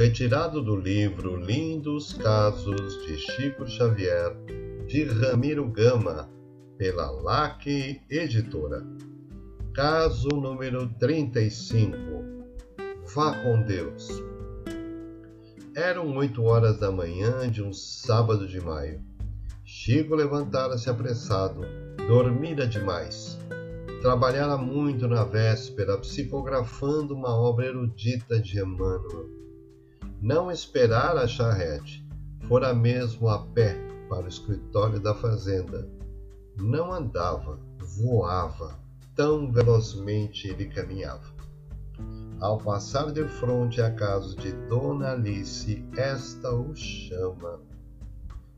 Retirado do livro Lindos Casos de Chico Xavier, de Ramiro Gama, pela LAC Editora. Caso número 35. Vá com Deus. Eram oito horas da manhã de um sábado de maio. Chico levantara-se apressado, dormira demais. Trabalhara muito na véspera, psicografando uma obra erudita de Emmanuel não esperara a charrete, fora mesmo a pé para o escritório da fazenda. Não andava, voava, tão velozmente ele caminhava. Ao passar de frente à casa de Dona Alice, esta o chama.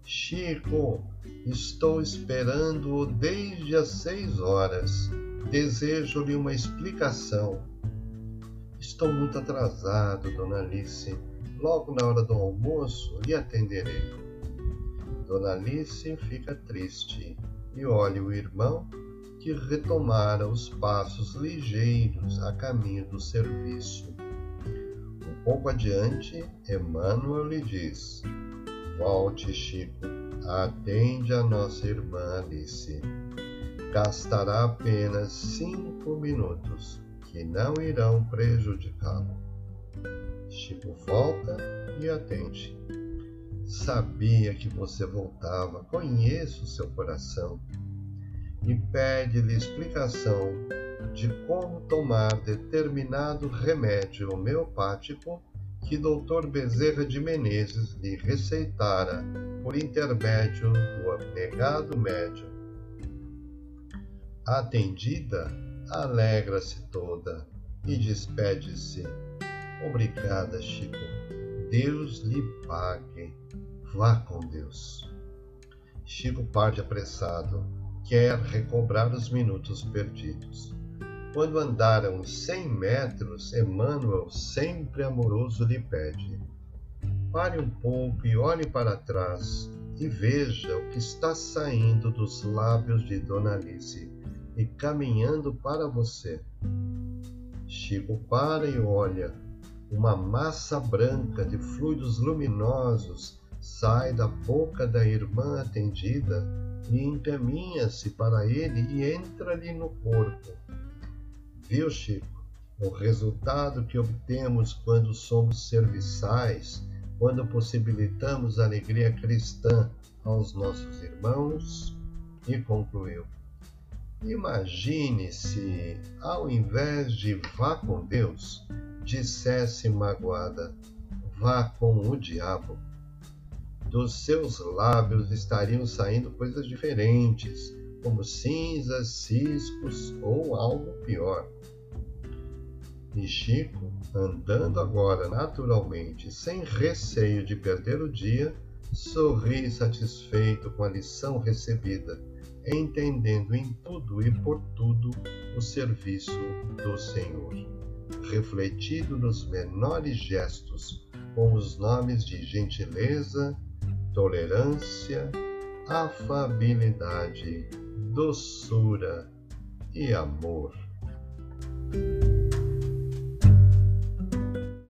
Chico, estou esperando-o desde as seis horas. Desejo-lhe uma explicação. Estou muito atrasado, Dona Alice Logo na hora do almoço lhe atenderei. Dona Alice fica triste e olha o irmão que retomara os passos ligeiros a caminho do serviço. Um pouco adiante, Emmanuel lhe diz: Volte, Chico, atende a nossa irmã Alice. Gastará apenas cinco minutos, que não irão prejudicá-lo. Chico volta e atende. Sabia que você voltava, conheço seu coração. E pede-lhe explicação de como tomar determinado remédio homeopático que Dr. Bezerra de Menezes lhe receitara por intermédio do abnegado médium. Atendida, alegra-se toda e despede-se Obrigada, Chico. Deus lhe pague. Vá com Deus. Chico parte apressado, quer recobrar os minutos perdidos. Quando andaram cem metros, Emmanuel, sempre amoroso, lhe pede: Pare um pouco e olhe para trás e veja o que está saindo dos lábios de Dona Alice e caminhando para você. Chico para e olha, uma massa branca de fluidos luminosos sai da boca da irmã atendida e encaminha-se para ele e entra-lhe no corpo. Viu, Chico? O resultado que obtemos quando somos serviçais, quando possibilitamos a alegria cristã aos nossos irmãos? E concluiu: Imagine se, ao invés de vá com Deus, dissesse magoada: Vá com o diabo. Dos seus lábios estariam saindo coisas diferentes, como cinzas, ciscos ou algo pior. E Chico, andando agora naturalmente, sem receio de perder o dia, sorri satisfeito com a lição recebida, entendendo em tudo e por tudo o serviço do Senhor refletido nos menores gestos, com os nomes de gentileza, tolerância, afabilidade, doçura e amor.